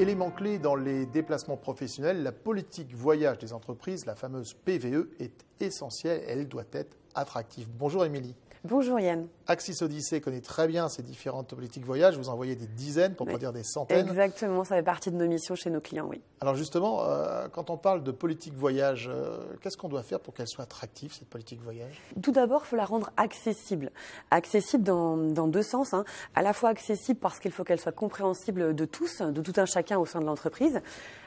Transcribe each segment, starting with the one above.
Élément clé dans les déplacements professionnels, la politique voyage des entreprises, la fameuse PVE, est essentielle. Elle doit être attractive. Bonjour Émilie. Bonjour Yann. Axis Odyssée connaît très bien ces différentes politiques voyage. Vous envoyez des dizaines, pour ne pas dire des centaines. Exactement, ça fait partie de nos missions chez nos clients, oui. Alors justement, euh, quand on parle de politique voyage, euh, qu'est-ce qu'on doit faire pour qu'elle soit attractive, cette politique voyage? Tout d'abord, il faut la rendre accessible. Accessible dans, deux sens. Hein. À la fois accessible parce qu'il faut qu'elle soit compréhensible de tous, de tout un chacun au sein de l'entreprise.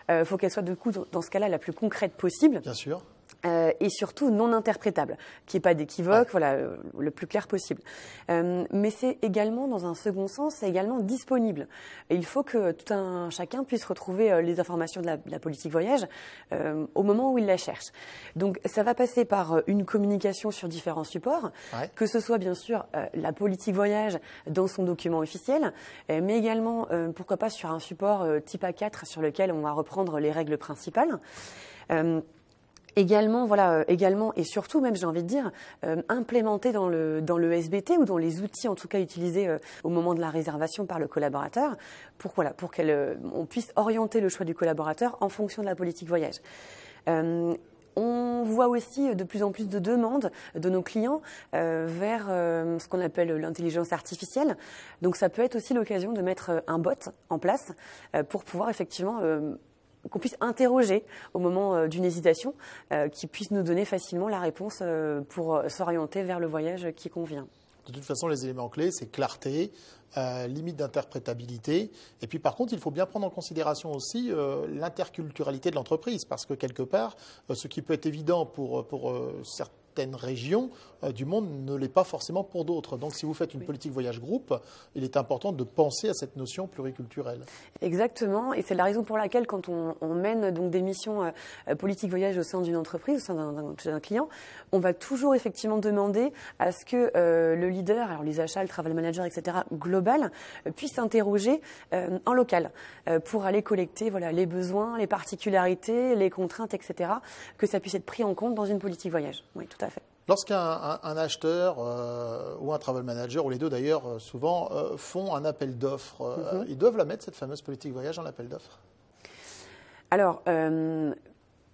Il euh, faut qu'elle soit, du coup, dans ce cas-là, la plus concrète possible. Bien sûr. Euh, et surtout non interprétable, qu'il n'y ait pas d'équivoque, voilà, euh, le plus clair possible. Euh, mais c'est également, dans un second sens, c'est également disponible. Et il faut que tout un chacun puisse retrouver les informations de la, politique voyage au moment où il la cherche. Donc ça va passer par une communication sur différents supports, que ce soit bien sûr la politique voyage dans son document officiel, mais également, pourquoi pas, sur un support type A4 sur lequel on va reprendre les règles principales. Également, voilà, euh, également et surtout même, j'ai envie de dire, euh, implémenté dans le dans le SBT ou dans les outils en tout cas utilisés euh, au moment de la réservation par le collaborateur, pour voilà, pour qu'on puisse orienter le choix du collaborateur en fonction de la politique voyage. On voit aussi de plus en plus de demandes de nos clients vers ce qu'on appelle l'intelligence artificielle. Donc ça peut être aussi l'occasion de mettre un bot en place pour pouvoir effectivement qu'on puisse interroger au moment euh, d'une hésitation, euh, qui puisse nous donner facilement la réponse euh, pour s'orienter vers le voyage qui convient. De toute façon, les éléments clés, c'est clarté, limite d'interprétabilité. Et puis, par contre, il faut bien prendre en considération aussi l'interculturalité de l'entreprise, parce que quelque part, ce qui peut être évident pour, pour certains certaines régions euh, du monde ne l'est pas forcément pour d'autres. Donc si vous faites une politique voyage groupe, il est important de penser à cette notion pluriculturelle. Exactement, et c'est la raison pour laquelle quand on, mène donc des missions euh, euh, politique voyage au sein d'une entreprise, au sein d'un client, on va toujours effectivement demander à ce que le leader, alors les achats, le travel manager, etc., global, puisse s'interroger en local pour aller collecter voilà, les besoins, les particularités, les contraintes, etc., que ça puisse être pris en compte dans une politique voyage. Oui, tout Lorsqu'un acheteur euh, ou un travel manager, ou les deux d'ailleurs, euh, souvent euh, font un appel d'offres, mhm. ils doivent la mettre, cette fameuse politique voyage, en appel d'offres? Alors, je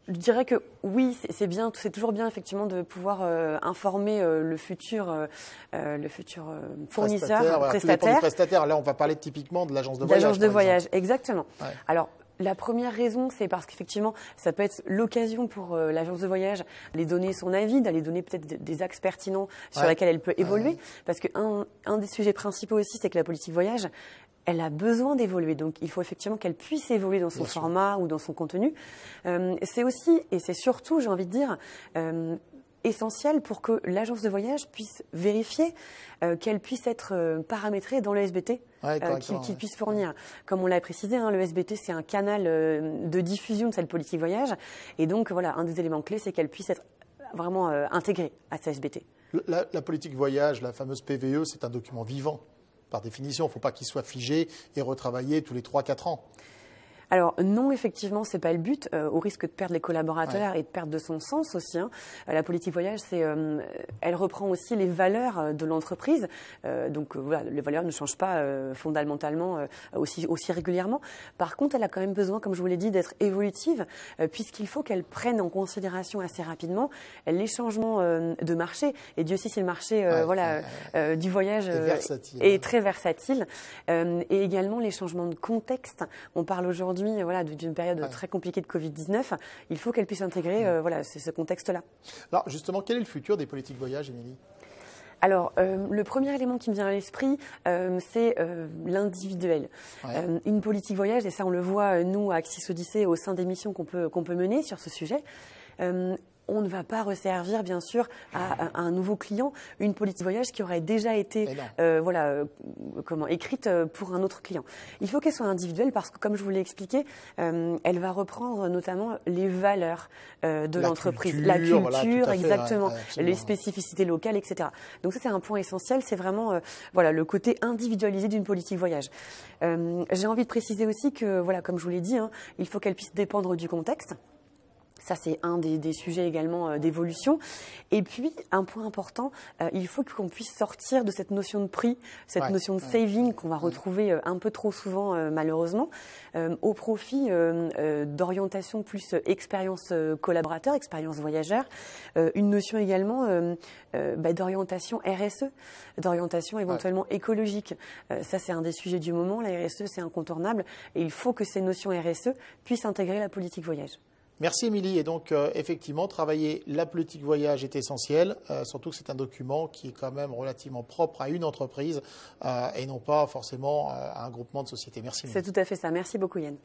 dirais que oui, c'est bien, c'est toujours bien effectivement de pouvoir informer le futur, le futur fournisseur, prestataire. prestataire. Là, on va parler typiquement de l'agence de voyage. L'agence de voyage, exactement. Alors, la première raison, c'est parce qu'effectivement, ça peut être l'occasion pour euh, l'agence de voyage d'aller donner son avis, d'aller donner peut-être des axes pertinents sur lesquels elle peut évoluer. Parce qu'un un des sujets principaux aussi, c'est que la politique voyage, elle a besoin d'évoluer. Donc, il faut effectivement qu'elle puisse évoluer dans son format ou dans son contenu. Euh, c'est aussi, et c'est surtout, j'ai envie de dire, euh, essentiel pour que l'agence de voyage puisse vérifier euh, qu'elle puisse être euh, paramétrée dans le SBT euh, qu'il puisse fournir. Comme on l'a précisé, hein, le SBT c'est un canal de diffusion de cette politique voyage et donc voilà un des éléments clés c'est qu'elle puisse être vraiment intégrée à ce SBT. La, la, politique voyage, la fameuse PVE, c'est un document vivant par définition. Il ne faut pas qu'il soit figé et retravaillé tous les 3-4 ans. Alors non, effectivement, c'est pas le but, euh, au risque de perdre les collaborateurs et de perdre de son sens aussi. Hein. Euh, la politique voyage, c'est, euh, elle reprend aussi les valeurs de l'entreprise. donc voilà, les valeurs ne changent pas fondamentalement aussi aussi régulièrement. Par contre, elle a quand même besoin, comme je vous l'ai dit, d'être évolutive, puisqu'il faut qu'elle prenne en considération assez rapidement les changements de marché. Et Dieu sait si le marché, voilà, du voyage est très versatile, et également les changements de contexte. On parle aujourd'hui voilà, d'une période très compliquée de Covid-19, il faut qu'elle puisse intégrer euh, voilà, ce contexte-là. Alors justement, quel est le futur des politiques voyage, Émilie? Alors, euh, le premier élément qui me vient à l'esprit, euh, c'est l'individuel. une politique voyage, et ça on le voit, nous, à Axis Odyssée, au sein des missions qu'on peut, qu'on peut mener sur ce sujet, on ne va pas resservir, bien sûr, à, un nouveau client une politique de voyage qui aurait déjà été euh, voilà, euh, comment, écrite euh, pour un autre client. Il faut qu'elle soit individuelle parce que, comme je vous l'ai expliqué, elle va reprendre notamment les valeurs de l'entreprise, la culture, exactement, les spécificités locales, etc. Donc ça, c'est un point essentiel. C'est vraiment voilà, le côté individualisé d'une politique voyage. J'ai envie de préciser aussi que, voilà, comme je vous l'ai dit, hein, il faut qu'elle puisse dépendre du contexte. Ça, c'est un des, sujets également euh, d'évolution. Et puis, un point important, euh, il faut qu'on puisse sortir de cette notion de prix, cette notion de saving qu'on va retrouver euh, un peu trop souvent, malheureusement, au profit d'orientation plus expérience collaborateur, expérience voyageur. une notion également bah, d'orientation RSE, d'orientation éventuellement écologique. ça, c'est un des sujets du moment. La RSE, c'est incontournable. Et il faut que ces notions RSE puissent intégrer la politique voyage. Merci Émilie. Et donc, euh, effectivement, travailler la politique voyage est essentiel, euh, surtout que c'est un document qui est quand même relativement propre à une entreprise euh, et non pas forcément à un groupement de sociétés. Merci. C'est tout à fait ça. Merci beaucoup Yann.